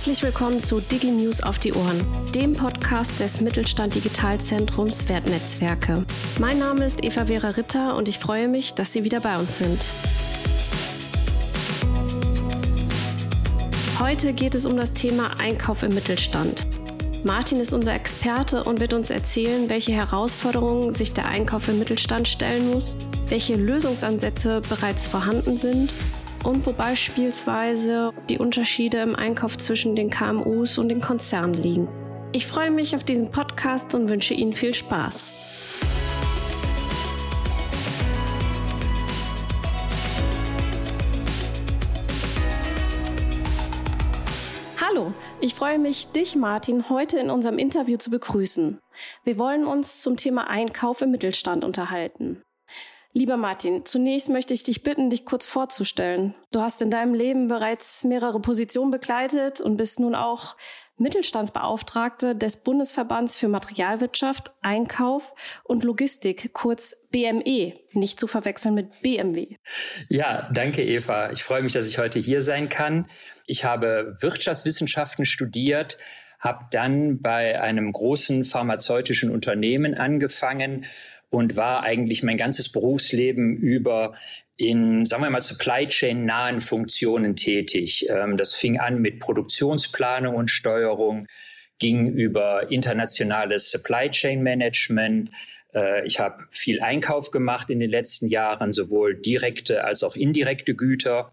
Herzlich willkommen zu DigiNews auf die Ohren, dem Podcast des Mittelstand Digitalzentrums Wertnetzwerke. Mein Name ist Eva Vera Ritter und ich freue mich, dass Sie wieder bei uns sind. Heute geht es um das Thema Einkauf im Mittelstand. Martin ist unser Experte und wird uns erzählen, welche Herausforderungen sich der Einkauf im Mittelstand stellen muss, welche Lösungsansätze bereits vorhanden sind und wo beispielsweise die Unterschiede im Einkauf zwischen den KMUs und den Konzernen liegen. Ich freue mich auf diesen Podcast und wünsche Ihnen viel Spaß. Hallo, ich freue mich, dich, Martin, heute in unserem Interview zu begrüßen. Wir wollen uns zum Thema Einkauf im Mittelstand unterhalten. Lieber Martin, zunächst möchte ich dich bitten, dich kurz vorzustellen. Du hast in deinem Leben bereits mehrere Positionen begleitet und bist nun auch Mittelstandsbeauftragte des Bundesverbands für Materialwirtschaft, Einkauf und Logistik, kurz BME, nicht zu verwechseln mit BMW. Ja, danke Eva. Ich freue mich, dass ich heute hier sein kann. Ich habe Wirtschaftswissenschaften studiert, habe dann bei einem großen pharmazeutischen Unternehmen angefangen und war eigentlich mein ganzes Berufsleben über in, sagen wir mal, Supply Chain nahen Funktionen tätig. Ähm, das fing an mit Produktionsplanung und Steuerung, ging über internationales Supply Chain Management. Äh, ich habe viel Einkauf gemacht in den letzten Jahren, sowohl direkte als auch indirekte Güter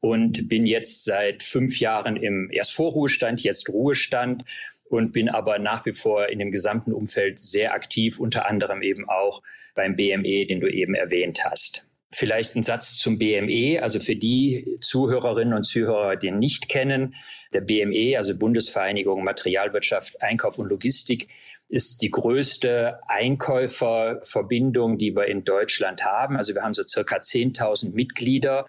und bin jetzt seit fünf Jahren im erst Vorruhestand, jetzt Ruhestand und bin aber nach wie vor in dem gesamten Umfeld sehr aktiv, unter anderem eben auch beim BME, den du eben erwähnt hast. Vielleicht ein Satz zum BME, also für die Zuhörerinnen und Zuhörer, die ihn nicht kennen. Der BME, also Bundesvereinigung Materialwirtschaft, Einkauf und Logistik, ist die größte Einkäuferverbindung, die wir in Deutschland haben. Also wir haben so circa 10.000 Mitglieder,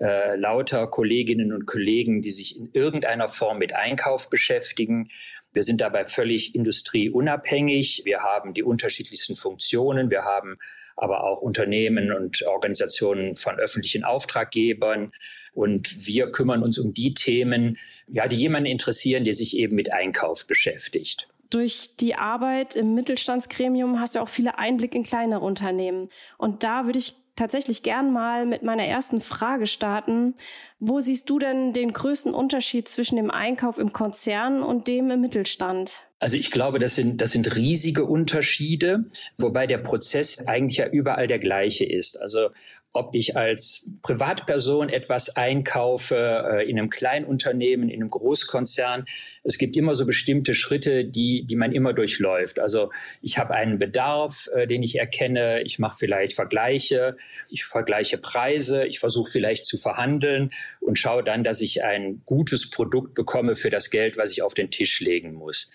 äh, lauter Kolleginnen und Kollegen, die sich in irgendeiner Form mit Einkauf beschäftigen. Wir sind dabei völlig industrieunabhängig. Wir haben die unterschiedlichsten Funktionen. Wir haben aber auch Unternehmen und Organisationen von öffentlichen Auftraggebern. Und wir kümmern uns um die Themen, ja, die jemanden interessieren, der sich eben mit Einkauf beschäftigt. Durch die Arbeit im Mittelstandsgremium hast du auch viele Einblicke in kleinere Unternehmen. Und da würde ich tatsächlich gern mal mit meiner ersten Frage starten. Wo siehst du denn den größten Unterschied zwischen dem Einkauf im Konzern und dem im Mittelstand? Also ich glaube, das sind, das sind riesige Unterschiede, wobei der Prozess eigentlich ja überall der gleiche ist. Also ob ich als Privatperson etwas einkaufe, äh, in einem Kleinunternehmen, in einem Großkonzern. Es gibt immer so bestimmte Schritte, die, die man immer durchläuft. Also ich habe einen Bedarf, äh, den ich erkenne. Ich mache vielleicht Vergleiche. Ich vergleiche Preise. Ich versuche vielleicht zu verhandeln und schaue dann, dass ich ein gutes Produkt bekomme für das Geld, was ich auf den Tisch legen muss.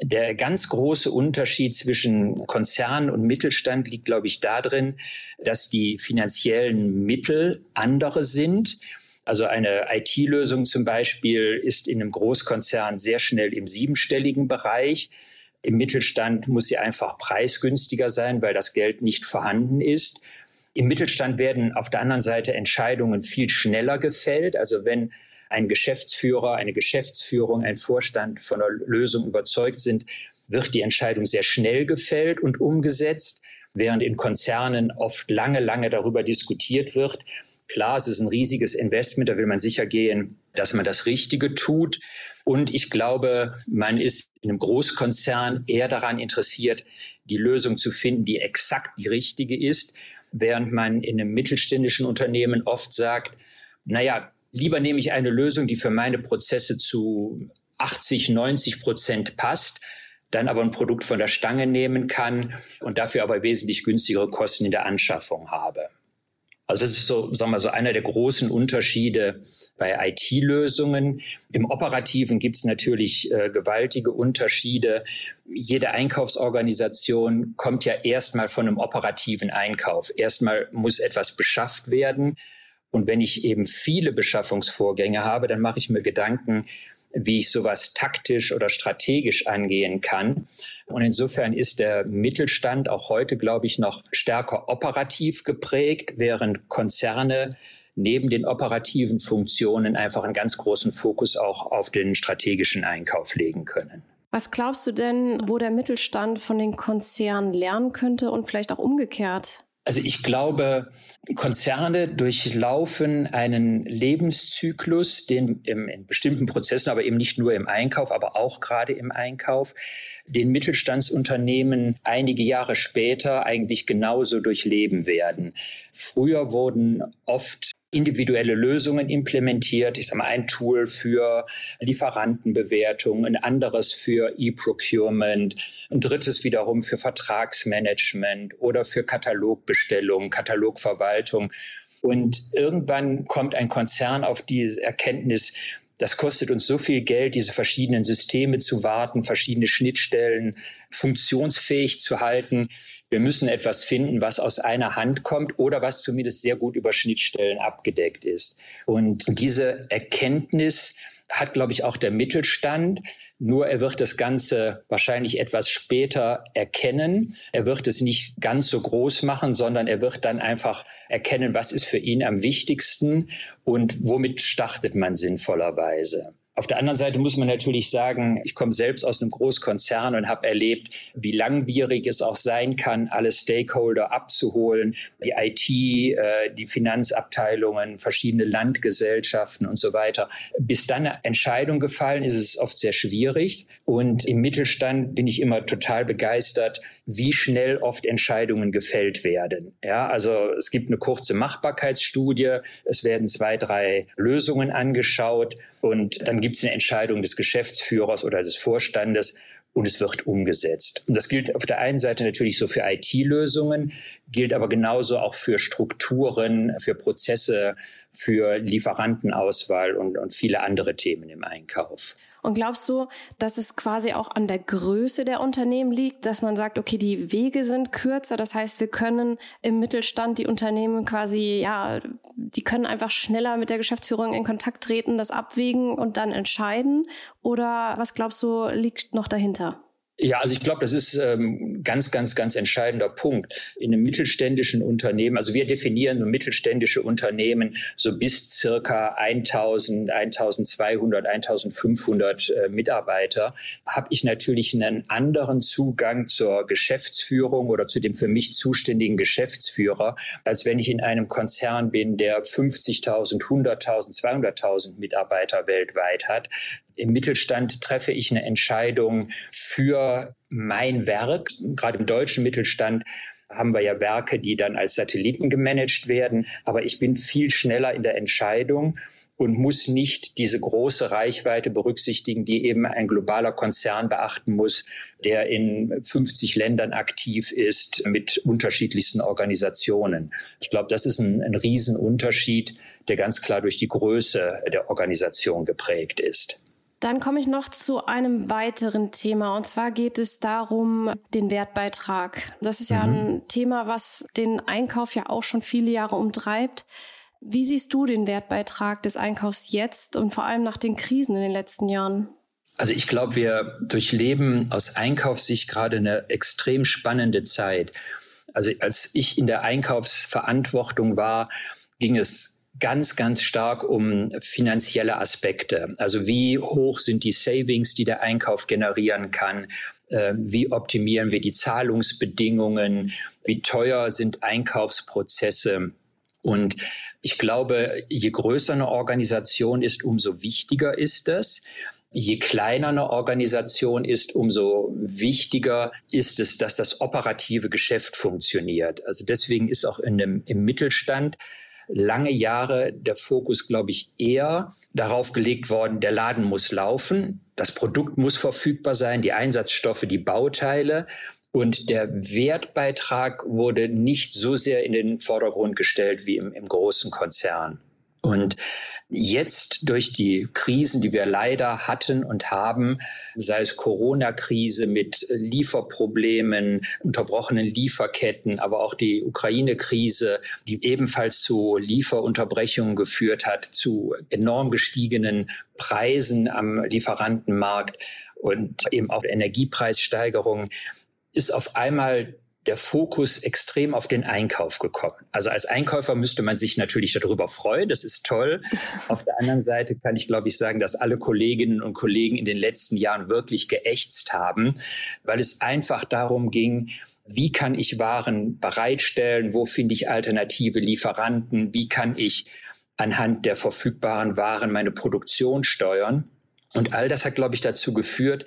Der ganz große Unterschied zwischen Konzern und Mittelstand liegt, glaube ich, darin, dass die finanziellen Mittel andere sind. Also eine IT-Lösung zum Beispiel ist in einem Großkonzern sehr schnell im siebenstelligen Bereich. Im Mittelstand muss sie einfach preisgünstiger sein, weil das Geld nicht vorhanden ist. Im Mittelstand werden auf der anderen Seite Entscheidungen viel schneller gefällt. Also wenn ein Geschäftsführer, eine Geschäftsführung, ein Vorstand von der Lösung überzeugt sind, wird die Entscheidung sehr schnell gefällt und umgesetzt, während in Konzernen oft lange, lange darüber diskutiert wird. Klar, es ist ein riesiges Investment, da will man sicher gehen, dass man das Richtige tut. Und ich glaube, man ist in einem Großkonzern eher daran interessiert, die Lösung zu finden, die exakt die richtige ist, während man in einem mittelständischen Unternehmen oft sagt, naja, Lieber nehme ich eine Lösung, die für meine Prozesse zu 80, 90 Prozent passt, dann aber ein Produkt von der Stange nehmen kann und dafür aber wesentlich günstigere Kosten in der Anschaffung habe. Also das ist so, sagen wir so, einer der großen Unterschiede bei IT-Lösungen. Im Operativen gibt es natürlich äh, gewaltige Unterschiede. Jede Einkaufsorganisation kommt ja erstmal von einem operativen Einkauf. Erstmal muss etwas beschafft werden. Und wenn ich eben viele Beschaffungsvorgänge habe, dann mache ich mir Gedanken, wie ich sowas taktisch oder strategisch angehen kann. Und insofern ist der Mittelstand auch heute, glaube ich, noch stärker operativ geprägt, während Konzerne neben den operativen Funktionen einfach einen ganz großen Fokus auch auf den strategischen Einkauf legen können. Was glaubst du denn, wo der Mittelstand von den Konzernen lernen könnte und vielleicht auch umgekehrt? Also ich glaube, Konzerne durchlaufen einen Lebenszyklus, den im, in bestimmten Prozessen, aber eben nicht nur im Einkauf, aber auch gerade im Einkauf, den Mittelstandsunternehmen einige Jahre später eigentlich genauso durchleben werden. Früher wurden oft individuelle Lösungen implementiert. Ich sage mal, ein Tool für Lieferantenbewertung, ein anderes für E-Procurement, ein drittes wiederum für Vertragsmanagement oder für Katalogbestellung, Katalogverwaltung. Und irgendwann kommt ein Konzern auf die Erkenntnis, das kostet uns so viel Geld, diese verschiedenen Systeme zu warten, verschiedene Schnittstellen funktionsfähig zu halten. Wir müssen etwas finden, was aus einer Hand kommt oder was zumindest sehr gut über Schnittstellen abgedeckt ist. Und diese Erkenntnis hat, glaube ich, auch der Mittelstand. Nur er wird das Ganze wahrscheinlich etwas später erkennen. Er wird es nicht ganz so groß machen, sondern er wird dann einfach erkennen, was ist für ihn am wichtigsten und womit startet man sinnvollerweise. Auf der anderen Seite muss man natürlich sagen, ich komme selbst aus einem Großkonzern und habe erlebt, wie langwierig es auch sein kann, alle Stakeholder abzuholen, die IT, äh, die Finanzabteilungen, verschiedene Landgesellschaften und so weiter. Bis dann eine Entscheidung gefallen ist, ist es oft sehr schwierig. Und im Mittelstand bin ich immer total begeistert, wie schnell oft Entscheidungen gefällt werden. Ja, also es gibt eine kurze Machbarkeitsstudie, es werden zwei, drei Lösungen angeschaut und dann gibt es eine Entscheidung des Geschäftsführers oder des Vorstandes und es wird umgesetzt. Und das gilt auf der einen Seite natürlich so für IT-Lösungen, gilt aber genauso auch für Strukturen, für Prozesse, für Lieferantenauswahl und, und viele andere Themen im Einkauf. Und glaubst du, dass es quasi auch an der Größe der Unternehmen liegt, dass man sagt, okay, die Wege sind kürzer, das heißt, wir können im Mittelstand die Unternehmen quasi, ja, die können einfach schneller mit der Geschäftsführung in Kontakt treten, das abwägen und dann entscheiden? Oder was glaubst du, liegt noch dahinter? Ja, also ich glaube, das ist ähm, ganz, ganz, ganz entscheidender Punkt. In einem mittelständischen Unternehmen, also wir definieren so mittelständische Unternehmen so bis circa 1000, 1200, 1500 äh, Mitarbeiter, habe ich natürlich einen anderen Zugang zur Geschäftsführung oder zu dem für mich zuständigen Geschäftsführer, als wenn ich in einem Konzern bin, der 50.000, 100.000, 200.000 Mitarbeiter weltweit hat im Mittelstand treffe ich eine Entscheidung für mein Werk. Gerade im deutschen Mittelstand haben wir ja Werke, die dann als Satelliten gemanagt werden. Aber ich bin viel schneller in der Entscheidung und muss nicht diese große Reichweite berücksichtigen, die eben ein globaler Konzern beachten muss, der in 50 Ländern aktiv ist mit unterschiedlichsten Organisationen. Ich glaube, das ist ein, ein Riesenunterschied, der ganz klar durch die Größe der Organisation geprägt ist. Dann komme ich noch zu einem weiteren Thema und zwar geht es darum, den Wertbeitrag. Das ist ja mhm. ein Thema, was den Einkauf ja auch schon viele Jahre umtreibt. Wie siehst du den Wertbeitrag des Einkaufs jetzt und vor allem nach den Krisen in den letzten Jahren? Also ich glaube, wir durchleben aus Einkaufssicht gerade eine extrem spannende Zeit. Also als ich in der Einkaufsverantwortung war, ging es ganz, ganz stark um finanzielle Aspekte. Also wie hoch sind die Savings, die der Einkauf generieren kann? Ähm, wie optimieren wir die Zahlungsbedingungen? Wie teuer sind Einkaufsprozesse? Und ich glaube, je größer eine Organisation ist, umso wichtiger ist es. Je kleiner eine Organisation ist, umso wichtiger ist es, dass das operative Geschäft funktioniert. Also deswegen ist auch in dem, im Mittelstand lange Jahre der Fokus, glaube ich, eher darauf gelegt worden, der Laden muss laufen, das Produkt muss verfügbar sein, die Einsatzstoffe, die Bauteile. Und der Wertbeitrag wurde nicht so sehr in den Vordergrund gestellt wie im, im großen Konzern. Und jetzt durch die Krisen, die wir leider hatten und haben, sei es Corona-Krise mit Lieferproblemen, unterbrochenen Lieferketten, aber auch die Ukraine-Krise, die ebenfalls zu Lieferunterbrechungen geführt hat, zu enorm gestiegenen Preisen am Lieferantenmarkt und eben auch Energiepreissteigerungen, ist auf einmal der Fokus extrem auf den Einkauf gekommen. Also als Einkäufer müsste man sich natürlich darüber freuen, das ist toll. Auf der anderen Seite kann ich, glaube ich, sagen, dass alle Kolleginnen und Kollegen in den letzten Jahren wirklich geächtzt haben, weil es einfach darum ging, wie kann ich Waren bereitstellen, wo finde ich alternative Lieferanten, wie kann ich anhand der verfügbaren Waren meine Produktion steuern. Und all das hat, glaube ich, dazu geführt,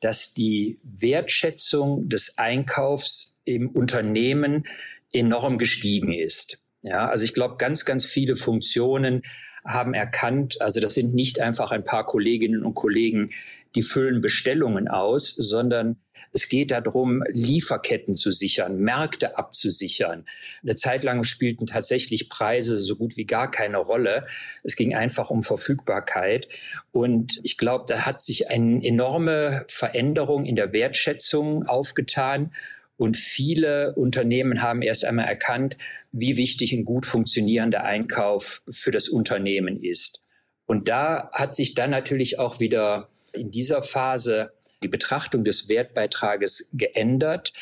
dass die Wertschätzung des Einkaufs im Unternehmen enorm gestiegen ist. Ja, also ich glaube, ganz, ganz viele Funktionen haben erkannt, also das sind nicht einfach ein paar Kolleginnen und Kollegen, die füllen Bestellungen aus, sondern es geht darum, Lieferketten zu sichern, Märkte abzusichern. Eine Zeit lang spielten tatsächlich Preise so gut wie gar keine Rolle. Es ging einfach um Verfügbarkeit. Und ich glaube, da hat sich eine enorme Veränderung in der Wertschätzung aufgetan. Und viele Unternehmen haben erst einmal erkannt, wie wichtig ein gut funktionierender Einkauf für das Unternehmen ist. Und da hat sich dann natürlich auch wieder in dieser Phase die Betrachtung des Wertbeitrages geändert.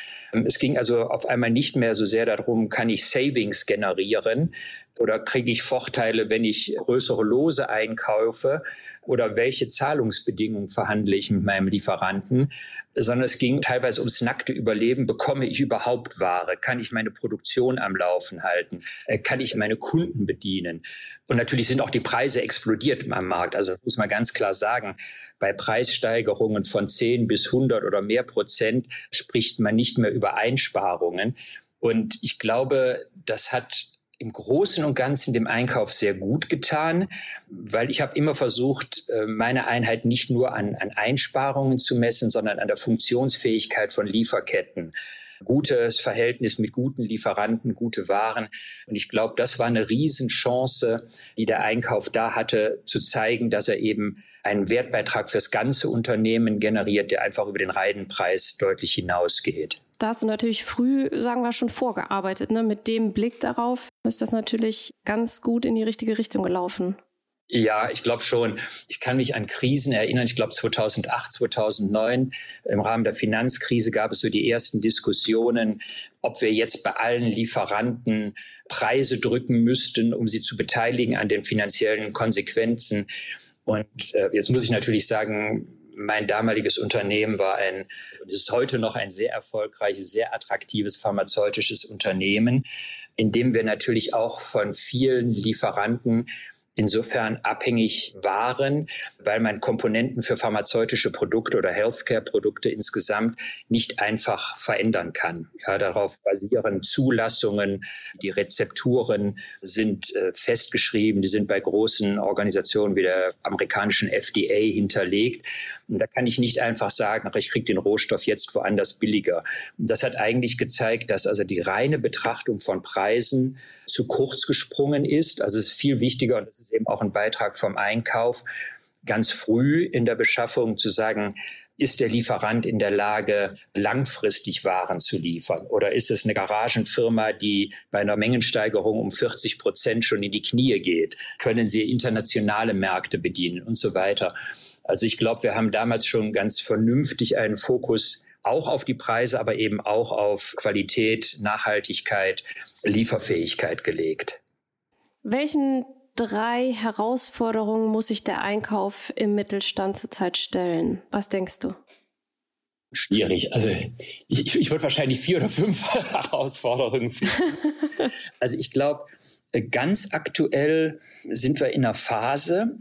Es ging also auf einmal nicht mehr so sehr darum, kann ich Savings generieren, oder kriege ich Vorteile, wenn ich größere Lose einkaufe? Oder welche Zahlungsbedingungen verhandle ich mit meinem Lieferanten? Sondern es ging teilweise ums nackte Überleben. Bekomme ich überhaupt Ware? Kann ich meine Produktion am Laufen halten? Äh, kann ich meine Kunden bedienen? Und natürlich sind auch die Preise explodiert am Markt. Also muss man ganz klar sagen, bei Preissteigerungen von 10 bis 100 oder mehr Prozent spricht man nicht mehr über Einsparungen. Und ich glaube, das hat im Großen und Ganzen dem Einkauf sehr gut getan, weil ich habe immer versucht, äh, meine Einheit nicht nur an, an Einsparungen zu messen, sondern an der Funktionsfähigkeit von Lieferketten gutes Verhältnis mit guten Lieferanten, gute Waren. Und ich glaube, das war eine Riesenchance, die der Einkauf da hatte, zu zeigen, dass er eben einen Wertbeitrag fürs ganze Unternehmen generiert, der einfach über den Reihenpreis deutlich hinausgeht. Da hast du natürlich früh, sagen wir schon, vorgearbeitet. Ne? Mit dem Blick darauf ist das natürlich ganz gut in die richtige Richtung gelaufen. Ja, ich glaube schon. Ich kann mich an Krisen erinnern. Ich glaube 2008, 2009 im Rahmen der Finanzkrise gab es so die ersten Diskussionen, ob wir jetzt bei allen Lieferanten Preise drücken müssten, um sie zu beteiligen an den finanziellen Konsequenzen. Und äh, jetzt muss ich natürlich sagen, mein damaliges Unternehmen war ein, ist heute noch ein sehr erfolgreiches, sehr attraktives pharmazeutisches Unternehmen, in dem wir natürlich auch von vielen Lieferanten insofern abhängig waren, weil man Komponenten für pharmazeutische Produkte oder Healthcare-Produkte insgesamt nicht einfach verändern kann. Ja, darauf basieren Zulassungen, die Rezepturen sind äh, festgeschrieben, die sind bei großen Organisationen wie der amerikanischen FDA hinterlegt. Da kann ich nicht einfach sagen, ach, ich kriege den Rohstoff jetzt woanders billiger. Das hat eigentlich gezeigt, dass also die reine Betrachtung von Preisen zu kurz gesprungen ist. Also es ist viel wichtiger, und das ist eben auch ein Beitrag vom Einkauf, ganz früh in der Beschaffung zu sagen, ist der Lieferant in der Lage, langfristig Waren zu liefern? Oder ist es eine Garagenfirma, die bei einer Mengensteigerung um 40 Prozent schon in die Knie geht? Können sie internationale Märkte bedienen und so weiter? Also ich glaube, wir haben damals schon ganz vernünftig einen Fokus auch auf die Preise, aber eben auch auf Qualität, Nachhaltigkeit, Lieferfähigkeit gelegt. Welchen drei Herausforderungen muss sich der Einkauf im Mittelstand zurzeit stellen? Was denkst du? Schwierig. Also ich, ich würde wahrscheinlich vier oder fünf Herausforderungen finden. also ich glaube, ganz aktuell sind wir in einer Phase,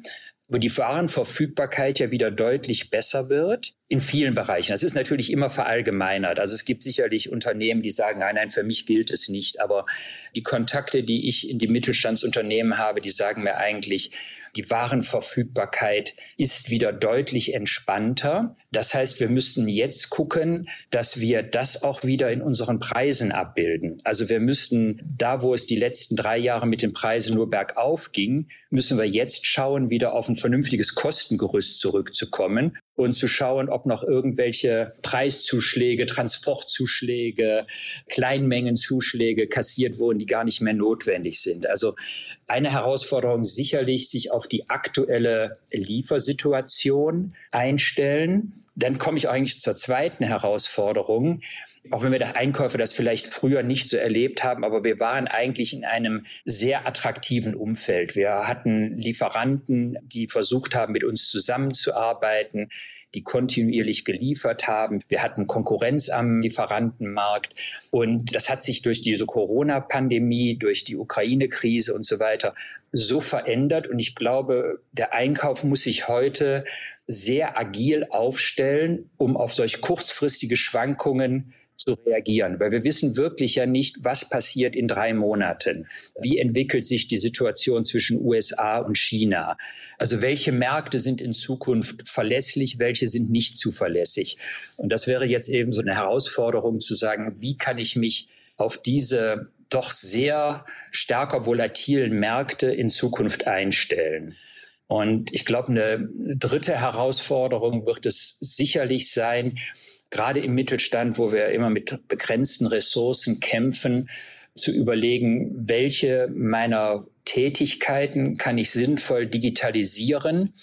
wo die Warenverfügbarkeit ja wieder deutlich besser wird in vielen Bereichen. Das ist natürlich immer verallgemeinert. Also es gibt sicherlich Unternehmen, die sagen, nein, nein, für mich gilt es nicht. Aber die Kontakte, die ich in die Mittelstandsunternehmen habe, die sagen mir eigentlich, die Warenverfügbarkeit ist wieder deutlich entspannter. Das heißt, wir müssten jetzt gucken, dass wir das auch wieder in unseren Preisen abbilden. Also wir müssten da, wo es die letzten drei Jahre mit den Preisen nur bergauf ging, müssen wir jetzt schauen, wieder auf ein vernünftiges Kostengerüst zurückzukommen und zu schauen, ob noch irgendwelche Preiszuschläge, Transportzuschläge, Kleinmengenzuschläge kassiert wurden, die gar nicht mehr notwendig sind. Also eine Herausforderung sicherlich, sich auf die aktuelle Liefersituation einstellen. Dann komme ich eigentlich zur zweiten Herausforderung. Auch wenn wir der Einkäufer das vielleicht früher nicht so erlebt haben, aber wir waren eigentlich in einem sehr attraktiven Umfeld. Wir hatten Lieferanten, die versucht haben, mit uns zusammenzuarbeiten die kontinuierlich geliefert haben. Wir hatten Konkurrenz am Lieferantenmarkt. Und das hat sich durch diese Corona-Pandemie, durch die Ukraine-Krise und so weiter so verändert. Und ich glaube, der Einkauf muss sich heute sehr agil aufstellen, um auf solch kurzfristige Schwankungen zu reagieren, weil wir wissen wirklich ja nicht, was passiert in drei Monaten. Wie entwickelt sich die Situation zwischen USA und China? Also welche Märkte sind in Zukunft verlässlich, welche sind nicht zuverlässig? Und das wäre jetzt eben so eine Herausforderung zu sagen, wie kann ich mich auf diese doch sehr stärker volatilen Märkte in Zukunft einstellen? Und ich glaube, eine dritte Herausforderung wird es sicherlich sein, gerade im Mittelstand, wo wir immer mit begrenzten Ressourcen kämpfen, zu überlegen, welche meiner Tätigkeiten kann ich sinnvoll digitalisieren,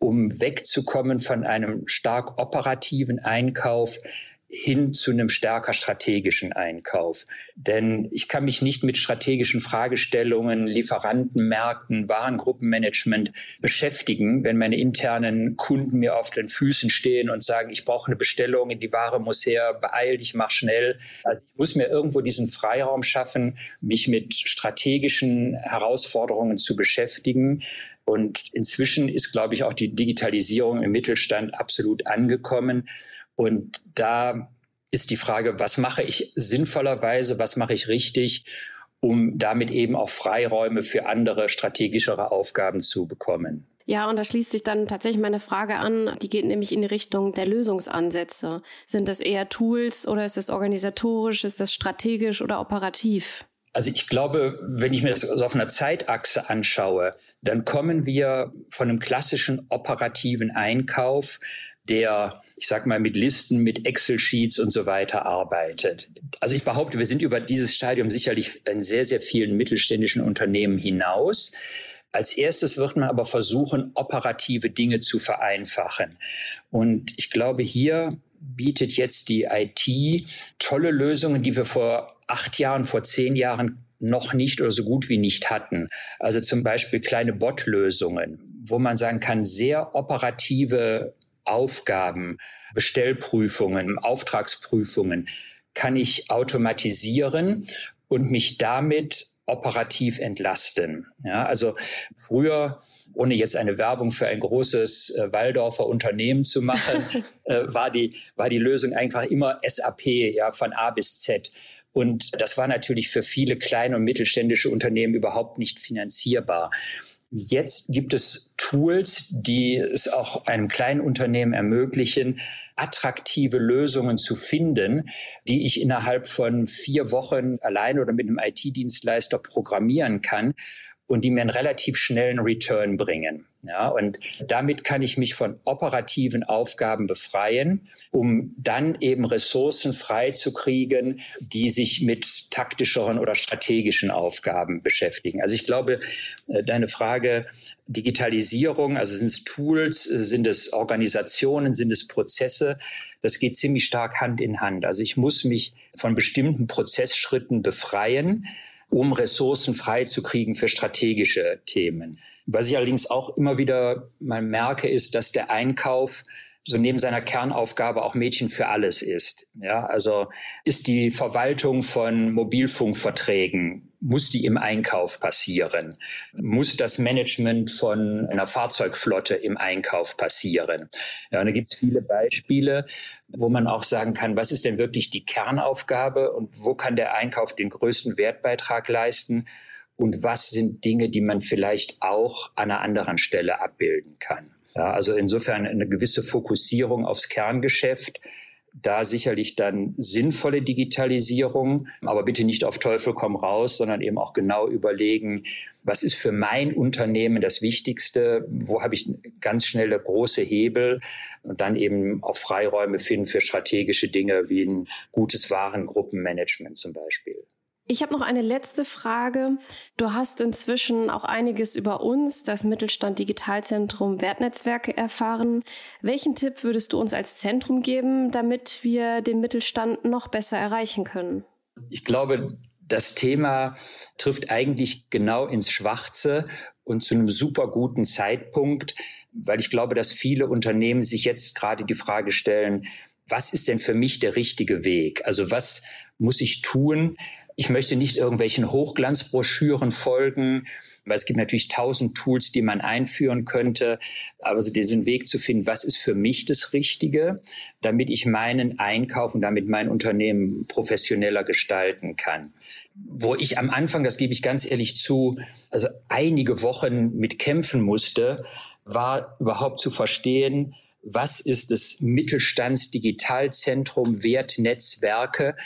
um wegzukommen von einem stark operativen Einkauf hin zu einem stärker strategischen Einkauf. Denn ich kann mich nicht mit strategischen Fragestellungen, Lieferantenmärkten, Warengruppenmanagement beschäftigen, wenn meine internen Kunden mir auf den Füßen stehen und sagen, ich brauche eine Bestellung, die Ware muss her, beeil dich, mach schnell. Also ich muss mir irgendwo diesen Freiraum schaffen, mich mit strategischen Herausforderungen zu beschäftigen. Und inzwischen ist, glaube ich, auch die Digitalisierung im Mittelstand absolut angekommen. Und da ist die Frage, was mache ich sinnvollerweise, was mache ich richtig, um damit eben auch Freiräume für andere strategischere Aufgaben zu bekommen. Ja, und da schließt sich dann tatsächlich meine Frage an, die geht nämlich in die Richtung der Lösungsansätze. Sind das eher Tools oder ist es organisatorisch, ist das strategisch oder operativ? Also ich glaube, wenn ich mir das auf einer Zeitachse anschaue, dann kommen wir von einem klassischen operativen Einkauf der, ich sag mal, mit Listen, mit Excel-Sheets und so weiter arbeitet. Also ich behaupte, wir sind über dieses Stadium sicherlich in sehr, sehr vielen mittelständischen Unternehmen hinaus. Als erstes wird man aber versuchen, operative Dinge zu vereinfachen. Und ich glaube, hier bietet jetzt die IT tolle Lösungen, die wir vor acht Jahren, vor zehn Jahren noch nicht oder so gut wie nicht hatten. Also zum Beispiel kleine Bot-Lösungen, wo man sagen kann, sehr operative Aufgaben, Bestellprüfungen, Auftragsprüfungen kann ich automatisieren und mich damit operativ entlasten. Ja, also früher, ohne jetzt eine Werbung für ein großes äh, Waldorfer Unternehmen zu machen, äh, war, die, war die Lösung einfach immer SAP, ja, von A bis Z. Und das war natürlich für viele kleine und mittelständische Unternehmen überhaupt nicht finanzierbar. Jetzt gibt es Tools, die es auch einem kleinen Unternehmen ermöglichen, attraktive Lösungen zu finden, die ich innerhalb von vier Wochen allein oder mit einem IT-Dienstleister programmieren kann und die mir einen relativ schnellen Return bringen. Ja, und damit kann ich mich von operativen Aufgaben befreien, um dann eben Ressourcen frei zu kriegen, die sich mit taktischeren oder strategischen Aufgaben beschäftigen. Also ich glaube, äh, deine Frage Digitalisierung, also sind es Tools, sind es Organisationen, sind es Prozesse, das geht ziemlich stark Hand in Hand. Also ich muss mich von bestimmten Prozessschritten befreien, um Ressourcen freizukriegen für strategische Themen. Was ich allerdings auch immer wieder mal merke, ist, dass der Einkauf so neben seiner Kernaufgabe auch Mädchen für alles ist. Ja, also ist die Verwaltung von Mobilfunkverträgen, muss die im Einkauf passieren? Muss das Management von einer Fahrzeugflotte im Einkauf passieren? Ja, und da gibt es viele Beispiele, wo man auch sagen kann, was ist denn wirklich die Kernaufgabe und wo kann der Einkauf den größten Wertbeitrag leisten? Und was sind Dinge, die man vielleicht auch an einer anderen Stelle abbilden kann? Ja, also insofern eine gewisse Fokussierung aufs Kerngeschäft. Da sicherlich dann sinnvolle Digitalisierung, aber bitte nicht auf Teufel komm raus, sondern eben auch genau überlegen, was ist für mein Unternehmen das Wichtigste, wo habe ich ganz schnell der große Hebel und dann eben auch Freiräume finden für strategische Dinge wie ein gutes Warengruppenmanagement zum Beispiel. Ich habe noch eine letzte Frage. Du hast inzwischen auch einiges über uns, das Mittelstand Digitalzentrum Wertnetzwerke, erfahren. Welchen Tipp würdest du uns als Zentrum geben, damit wir den Mittelstand noch besser erreichen können? Ich glaube, das Thema trifft eigentlich genau ins Schwarze und zu einem super guten Zeitpunkt, weil ich glaube, dass viele Unternehmen sich jetzt gerade die Frage stellen, was ist denn für mich der richtige Weg? Also was muss ich tun? Ich möchte nicht irgendwelchen Hochglanzbroschüren folgen, weil es gibt natürlich tausend Tools, die man einführen könnte. Aber so diesen Weg zu finden, was ist für mich das Richtige, damit ich meinen Einkauf und damit mein Unternehmen professioneller gestalten kann. Wo ich am Anfang, das gebe ich ganz ehrlich zu, also einige Wochen mit kämpfen musste, war überhaupt zu verstehen, was ist das Mittelstandsdigitalzentrum Wertnetzwerke?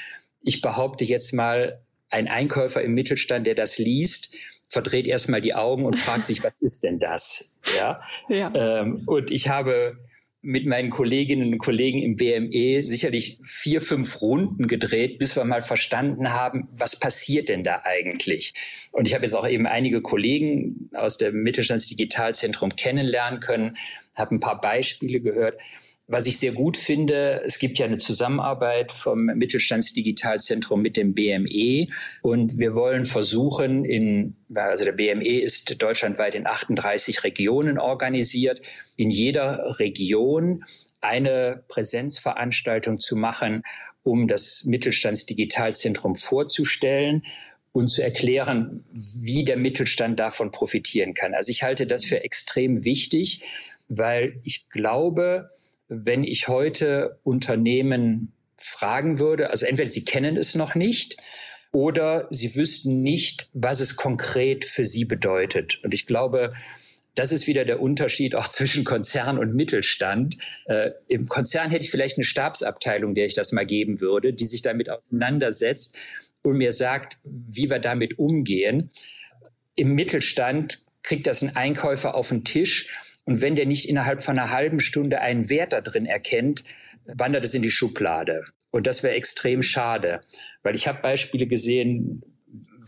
Ich behaupte jetzt mal, ein Einkäufer im Mittelstand, der das liest, verdreht erstmal die Augen und fragt sich, was ist denn das? Ja. ja. Ähm, und ich habe mit meinen Kolleginnen und Kollegen im BME sicherlich vier, fünf Runden gedreht, bis wir mal verstanden haben, was passiert denn da eigentlich? Und ich habe jetzt auch eben einige Kollegen aus dem Mittelstandsdigitalzentrum kennenlernen können, habe ein paar Beispiele gehört. Was ich sehr gut finde, es gibt ja eine Zusammenarbeit vom Mittelstandsdigitalzentrum mit dem BME und wir wollen versuchen, in, also der BME ist deutschlandweit in 38 Regionen organisiert, in jeder Region eine Präsenzveranstaltung zu machen, um das Mittelstandsdigitalzentrum vorzustellen und zu erklären, wie der Mittelstand davon profitieren kann. Also ich halte das für extrem wichtig, weil ich glaube, wenn ich heute Unternehmen fragen würde, also entweder sie kennen es noch nicht oder sie wüssten nicht, was es konkret für sie bedeutet. Und ich glaube, das ist wieder der Unterschied auch zwischen Konzern und Mittelstand. Äh, Im Konzern hätte ich vielleicht eine Stabsabteilung, der ich das mal geben würde, die sich damit auseinandersetzt und mir sagt, wie wir damit umgehen. Im Mittelstand kriegt das ein Einkäufer auf den Tisch und wenn der nicht innerhalb von einer halben Stunde einen Wert da drin erkennt, wandert es in die Schublade. Und das wäre extrem schade, weil ich habe Beispiele gesehen,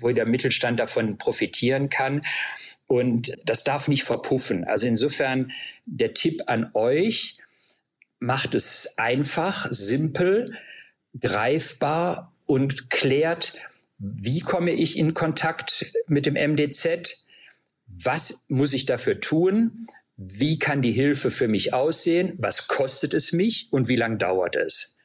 wo der Mittelstand davon profitieren kann. Und das darf nicht verpuffen. Also insofern der Tipp an euch, macht es einfach, simpel, greifbar und klärt, wie komme ich in Kontakt mit dem MDZ? Was muss ich dafür tun? Wie kann die Hilfe für mich aussehen, was kostet es mich und wie lange dauert es.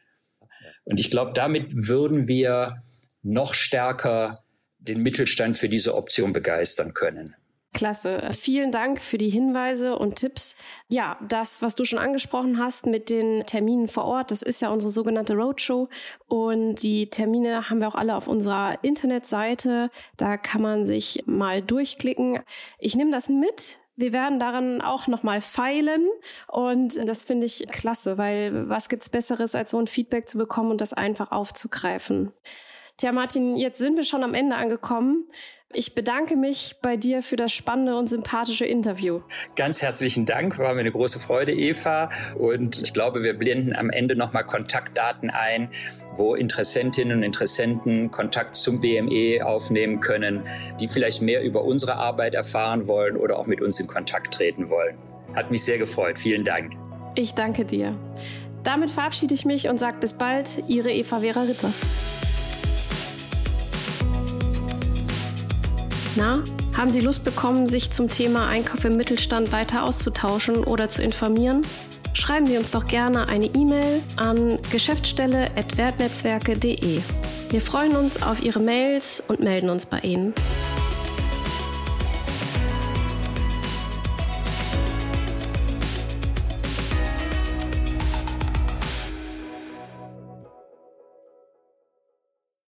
Und ich glaube, damit würden wir noch stärker den Mittelstand für diese Option begeistern können. Klasse. Vielen Dank für die Hinweise und Tipps. Ja, das, was du schon angesprochen hast mit den Terminen vor Ort, das ist ja unsere sogenannte Roadshow. Und die Termine haben wir auch alle auf unserer Internetseite. Da kann man sich mal durchklicken. Ich nehme das mit wir werden daran auch nochmal feilen und das finde ich klasse, weil was gibt's Besseres, als so ein Feedback zu bekommen und das einfach aufzugreifen. Tja, Martin, jetzt sind wir schon am Ende angekommen. Ich bedanke mich bei dir für das spannende und sympathische Interview. Ganz herzlichen Dank, war mir eine große Freude, Eva. Und ich glaube, wir blenden am Ende nochmal Kontaktdaten ein, wo Interessentinnen und Interessenten Kontakt zum BME aufnehmen können, die vielleicht mehr über unsere Arbeit erfahren wollen oder auch mit uns in Kontakt treten wollen. Hat mich sehr gefreut. Vielen Dank. Ich danke dir. Damit verabschiede ich mich und sage bis bald, Ihre Eva Vera Ritter. Na, haben Sie Lust bekommen, sich zum Thema Einkauf im Mittelstand weiter auszutauschen oder zu informieren? Schreiben Sie uns doch gerne eine E-Mail an geschäftsstelle.wertnetzwerke.de. Wir freuen uns auf Ihre Mails und melden uns bei Ihnen.